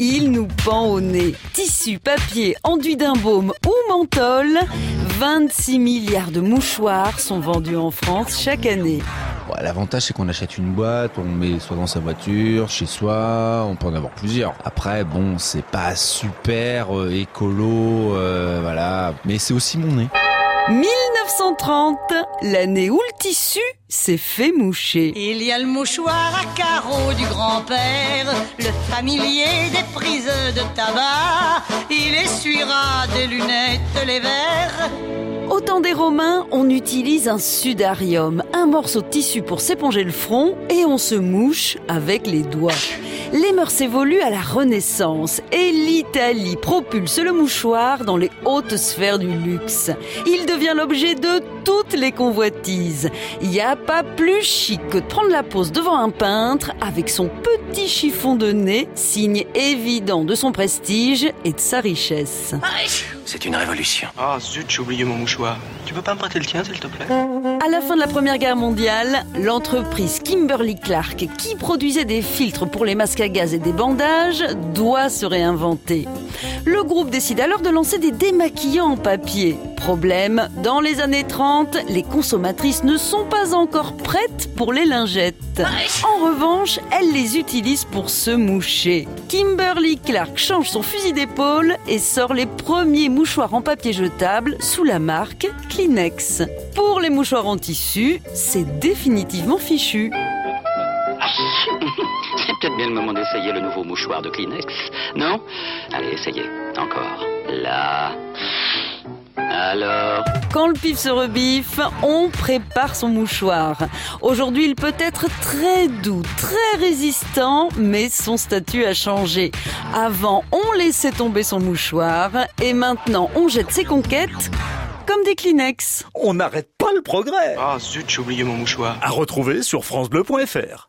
Il nous pend au nez. Tissu, papier, enduit d'un baume ou menthol, 26 milliards de mouchoirs sont vendus en France chaque année. L'avantage, c'est qu'on achète une boîte, on le met soit dans sa voiture, chez soi, on peut en avoir plusieurs. Après, bon, c'est pas super euh, écolo, euh, voilà, mais c'est aussi mon nez. 1930, l'année où le tissu s'est fait moucher. Il y a le mouchoir à carreaux du grand-père, le familier des prises de tabac. Il essuiera des lunettes, les verres. Au temps des Romains, on utilise un sudarium, un morceau de tissu pour s'éponger le front et on se mouche avec les doigts. Les mœurs évoluent à la Renaissance et l'Italie propulse le mouchoir dans les hautes sphères du luxe. Il devient l'objet de toutes les convoitises. Il n'y a pas plus chic que de prendre la pose devant un peintre avec son petit chiffon de nez, signe évident de son prestige et de sa richesse. C'est une révolution. Ah zut, j'ai oublié mon mouchoir. Tu peux pas me prêter le tien, s'il te plaît? À la fin de la Première Guerre mondiale, l'entreprise Kimberly Clark, qui produisait des filtres pour les masques à gaz et des bandages, doit se réinventer. Le groupe décide alors de lancer des démaquillants en papier. Problème, dans les années 30, les consommatrices ne sont pas encore prêtes pour les lingettes. En revanche, elles les utilisent pour se moucher. Kimberly Clark change son fusil d'épaule et sort les premiers mouchoirs en papier jetable sous la marque Kleenex. Pour les mouchoirs en tissu, c'est définitivement fichu. C'est peut-être bien le moment d'essayer le nouveau mouchoir de Kleenex, non? Allez, essayez. Encore. Là. Alors Quand le pif se rebiffe, on prépare son mouchoir. Aujourd'hui, il peut être très doux, très résistant, mais son statut a changé. Avant, on laissait tomber son mouchoir et maintenant, on jette ses conquêtes comme des Kleenex. On n'arrête pas le progrès. Ah zut, j'ai oublié mon mouchoir. À retrouver sur francebleu.fr.